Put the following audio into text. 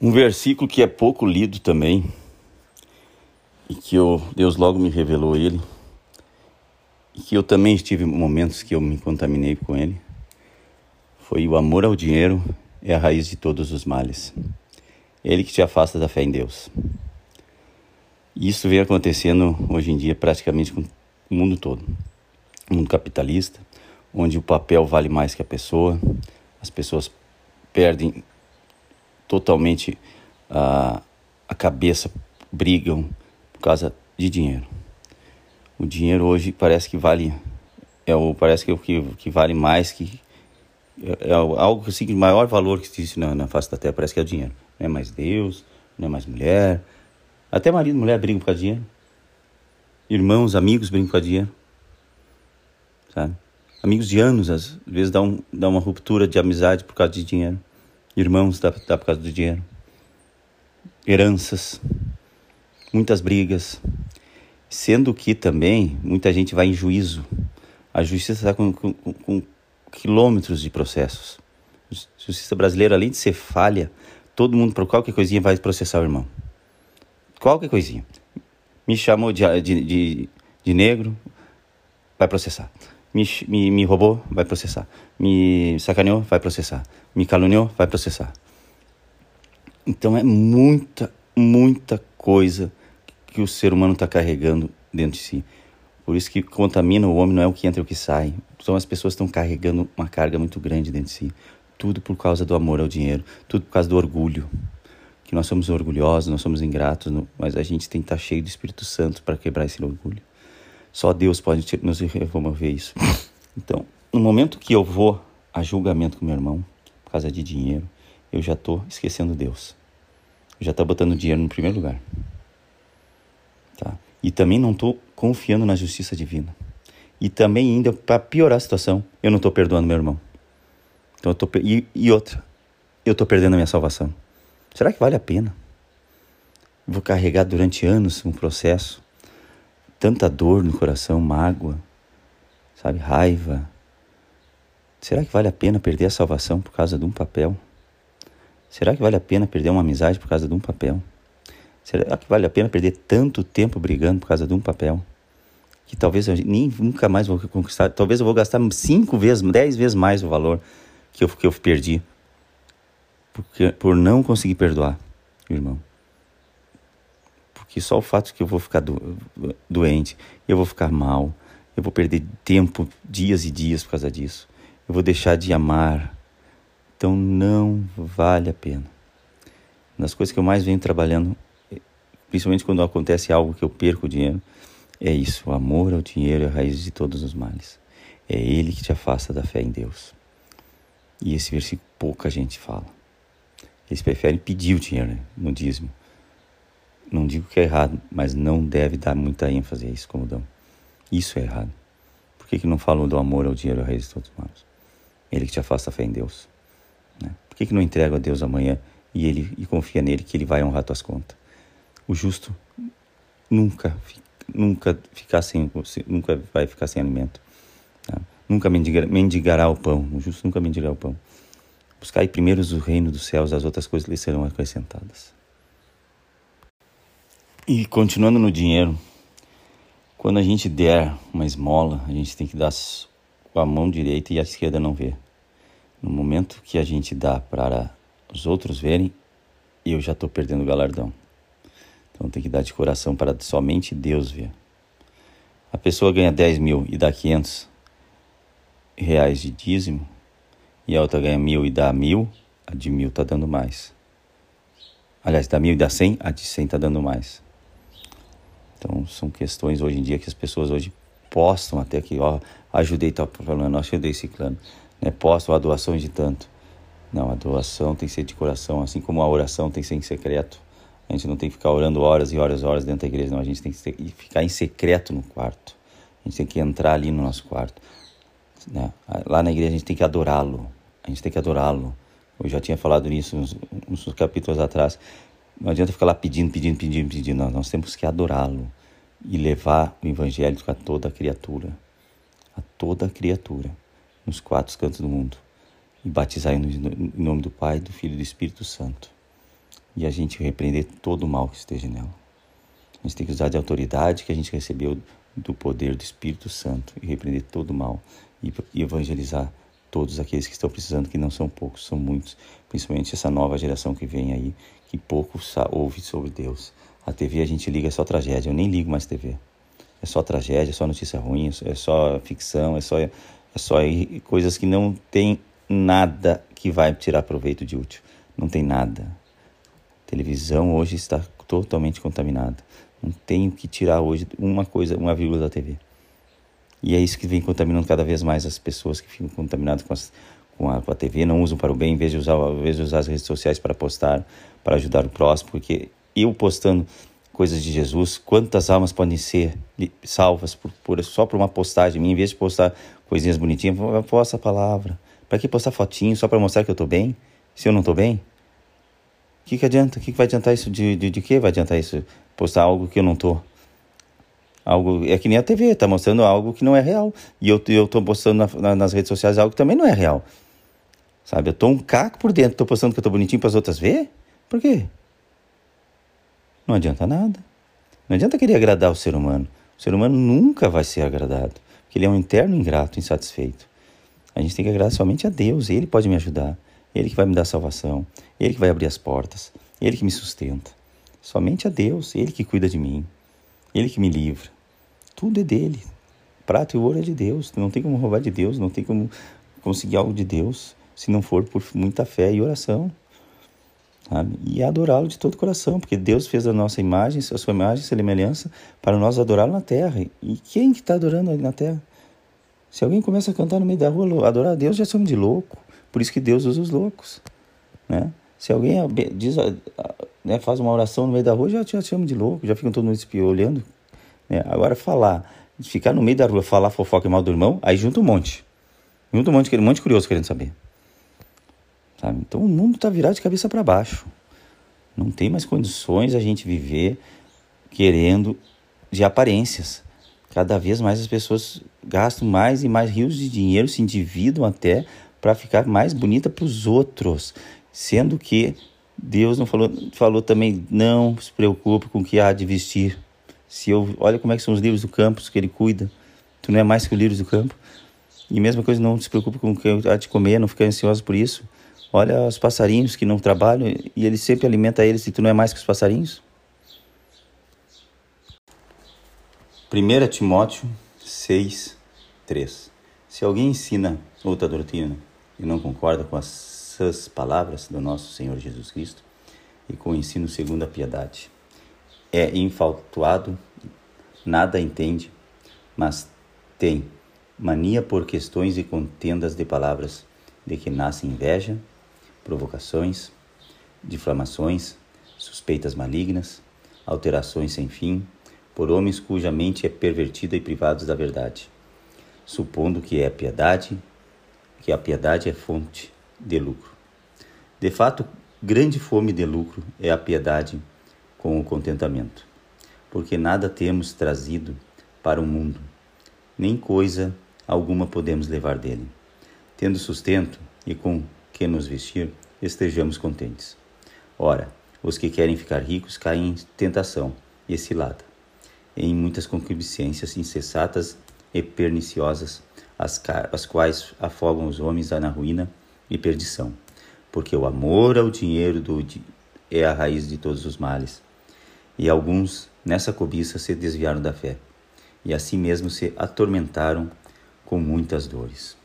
Um versículo que é pouco lido também, e que eu, Deus logo me revelou ele, e que eu também tive momentos que eu me contaminei com ele, foi o amor ao dinheiro é a raiz de todos os males. É ele que te afasta da fé em Deus. E isso vem acontecendo hoje em dia praticamente com o mundo todo. O mundo capitalista, onde o papel vale mais que a pessoa, as pessoas perdem totalmente a, a cabeça, brigam por causa de dinheiro. O dinheiro hoje parece que vale é o parece que é o que, que vale mais que é, é algo assim de maior valor que existe na, na face da terra parece que é o dinheiro. Não é mais Deus, não é mais mulher. Até marido e mulher brigam por causa de dinheiro. Irmãos, amigos brigam por causa de dinheiro. Sabe? Amigos de anos, às vezes dá, um, dá uma ruptura de amizade por causa de dinheiro. Irmãos dá, dá por causa do dinheiro. Heranças, muitas brigas. Sendo que também muita gente vai em juízo. A justiça está com, com, com quilômetros de processos. A justiça brasileira, além de ser falha, todo mundo, por qualquer coisinha, vai processar o irmão. Qualquer coisinha. Me chamou de, de, de, de negro, vai processar. Me, me, me roubou, vai processar. Me sacaneou, vai processar. Me caluniou, vai processar. Então é muita, muita coisa que o ser humano está carregando dentro de si. Por isso que contamina o homem não é o que entra e o que sai. Então as pessoas estão carregando uma carga muito grande dentro de si. Tudo por causa do amor ao dinheiro, tudo por causa do orgulho. Que nós somos orgulhosos, nós somos ingratos, mas a gente tem que estar cheio do Espírito Santo para quebrar esse orgulho. Só Deus pode nos remover isso. Então, no momento que eu vou a julgamento com meu irmão, por causa de dinheiro, eu já estou esquecendo Deus. Eu já estou botando dinheiro no primeiro lugar. Tá? E também não estou confiando na justiça divina. E também ainda, para piorar a situação, eu não estou perdoando meu irmão. Então eu tô, e, e outra, eu estou perdendo a minha salvação. Será que vale a pena? Vou carregar durante anos um processo, tanta dor no coração, mágoa, sabe, raiva. Será que vale a pena perder a salvação por causa de um papel? Será que vale a pena perder uma amizade por causa de um papel? Será que vale a pena perder tanto tempo brigando por causa de um papel? Que talvez eu nem nunca mais vou conquistar. Talvez eu vou gastar cinco vezes, dez vezes mais o valor que eu, que eu perdi. Porque, por não conseguir perdoar, irmão. Porque só o fato que eu vou ficar do, doente, eu vou ficar mal, eu vou perder tempo, dias e dias por causa disso. Eu vou deixar de amar. Então não vale a pena. Das coisas que eu mais venho trabalhando principalmente quando acontece algo que eu perco o dinheiro, é isso: o amor ao dinheiro é a raiz de todos os males. É ele que te afasta da fé em Deus. E esse versículo pouca gente fala. Eles preferem pedir o dinheiro né, no dízimo. Não digo que é errado, mas não deve dar muita ênfase a isso como dão. Isso é errado. Por que, que não falam do amor ao dinheiro, a raiz de todos os males? Ele que te afasta a fé em Deus. Né? Por que, que não entrega a Deus amanhã e ele e confia nele que ele vai honrar tuas contas? O justo nunca, nunca ficar sem, nunca vai ficar sem alimento. Tá? Nunca mendigar, mendigará o pão. O justo nunca mendigará o pão. Buscai primeiro o reino dos céus, as outras coisas lhe serão acrescentadas. E continuando no dinheiro, quando a gente der uma esmola, a gente tem que dar com a mão direita e a esquerda não ver. No momento que a gente dá para os outros verem, eu já estou perdendo o galardão. Então tem que dar de coração para somente Deus ver. A pessoa ganha 10 mil e dá 500 reais de dízimo, e a outra ganha mil e dá mil, a de mil está dando mais. Aliás, dá mil e dá cem, a de cem está dando mais. Então são questões hoje em dia que as pessoas hoje postam até que, ó, ajudei tal falando, ajudei ciclano, né? Postam a doação de tanto. Não, a doação tem que ser de coração, assim como a oração tem que ser em secreto. A gente não tem que ficar orando horas e horas e horas dentro da igreja, não. A gente tem que ficar em secreto no quarto. A gente tem que entrar ali no nosso quarto. Né? Lá na igreja a gente tem que adorá-lo. A gente tem que adorá-lo. Eu já tinha falado nisso uns, uns capítulos atrás. Não adianta ficar lá pedindo, pedindo, pedindo, pedindo. Não, nós temos que adorá-lo e levar o evangelho a toda criatura. A toda criatura. Nos quatro cantos do mundo. E batizar em nome do Pai, do Filho e do Espírito Santo e a gente repreender todo o mal que esteja nela. A gente tem que usar de autoridade que a gente recebeu do poder do Espírito Santo e repreender todo o mal e evangelizar todos aqueles que estão precisando, que não são poucos, são muitos, principalmente essa nova geração que vem aí, que pouco ouve sobre Deus. A TV a gente liga é só tragédia, eu nem ligo mais TV. É só tragédia, é só notícia ruim, é só ficção, é só, é só coisas que não tem nada que vai tirar proveito de útil. Não tem nada. A televisão hoje está totalmente contaminada. Não tenho que tirar hoje uma coisa, uma vírgula da TV. E é isso que vem contaminando cada vez mais as pessoas que ficam contaminadas com, as, com, a, com a TV, não usam para o bem, em vez, de usar, em vez de usar as redes sociais para postar, para ajudar o próximo, porque eu postando coisas de Jesus, quantas almas podem ser salvas por, por, só por uma postagem minha, em vez de postar coisinhas bonitinhas, posta a palavra. Para que postar fotinho só para mostrar que eu estou bem, se eu não estou bem? O que, que adianta? O que, que vai adiantar isso? De, de, de que vai adiantar isso? Postar algo que eu não estou? Algo, é que nem a TV, tá mostrando algo que não é real. E eu, tô postando na, na, nas redes sociais algo que também não é real. Sabe? Eu tô um caco por dentro, tô postando que tô bonitinho para as outras ver? Por quê? Não adianta nada. Não adianta querer agradar o ser humano. O ser humano nunca vai ser agradado, porque ele é um interno ingrato, insatisfeito. A gente tem que agradar somente a Deus, ele pode me ajudar, ele que vai me dar salvação, ele que vai abrir as portas, ele que me sustenta. Somente a Deus, ele que cuida de mim, ele que me livra. Tudo é dele. Prato e ouro é de Deus. Não tem como roubar de Deus, não tem como conseguir algo de Deus se não for por muita fé e oração. Sabe? E adorá-lo de todo o coração, porque Deus fez a nossa imagem, a sua imagem, a semelhança, para nós adorá-lo na terra. E quem que está adorando na terra? Se alguém começa a cantar no meio da rua, adorar a Deus, já somos de louco. Por isso que Deus usa os loucos. Né? Se alguém diz, né, faz uma oração no meio da rua, já te chama de louco, já ficam todo mundo olhando né? Agora falar, ficar no meio da rua, falar fofoca e mal do irmão, aí junta um monte. Junta um monte, um monte curioso querendo saber. Sabe? Então o mundo está virado de cabeça para baixo. Não tem mais condições a gente viver querendo de aparências. Cada vez mais as pessoas gastam mais e mais rios de dinheiro, se endividam até para ficar mais bonita para os outros, sendo que Deus não falou, falou também não se preocupe com o que há de vestir. Se eu, olha como é que são os livros do campo que ele cuida. Tu não é mais que os livros do campo. E mesma coisa, não se preocupe com o que há de comer, não fica ansioso por isso. Olha os passarinhos que não trabalham e ele sempre alimenta eles e tu não é mais que os passarinhos. 1 Timóteo 6, 3 Se alguém ensina outra doutrina e não concorda com as palavras do nosso Senhor Jesus Cristo e com o ensino segundo a piedade, é infaltuado, nada entende, mas tem mania por questões e contendas de palavras, de que nasce inveja, provocações, difamações, suspeitas malignas, alterações sem fim, por homens cuja mente é pervertida e privados da verdade, supondo que é piedade, que a piedade é fonte de lucro. De fato, grande fome de lucro é a piedade com o contentamento, porque nada temos trazido para o mundo, nem coisa alguma podemos levar dele. Tendo sustento e com que nos vestir, estejamos contentes. Ora, os que querem ficar ricos caem em tentação e cilada, em muitas concupiscências insensatas e perniciosas, as, as quais afogam os homens na ruína e perdição, porque o amor ao dinheiro do, é a raiz de todos os males e alguns, nessa cobiça, se desviaram da fé, e assim mesmo se atormentaram com muitas dores.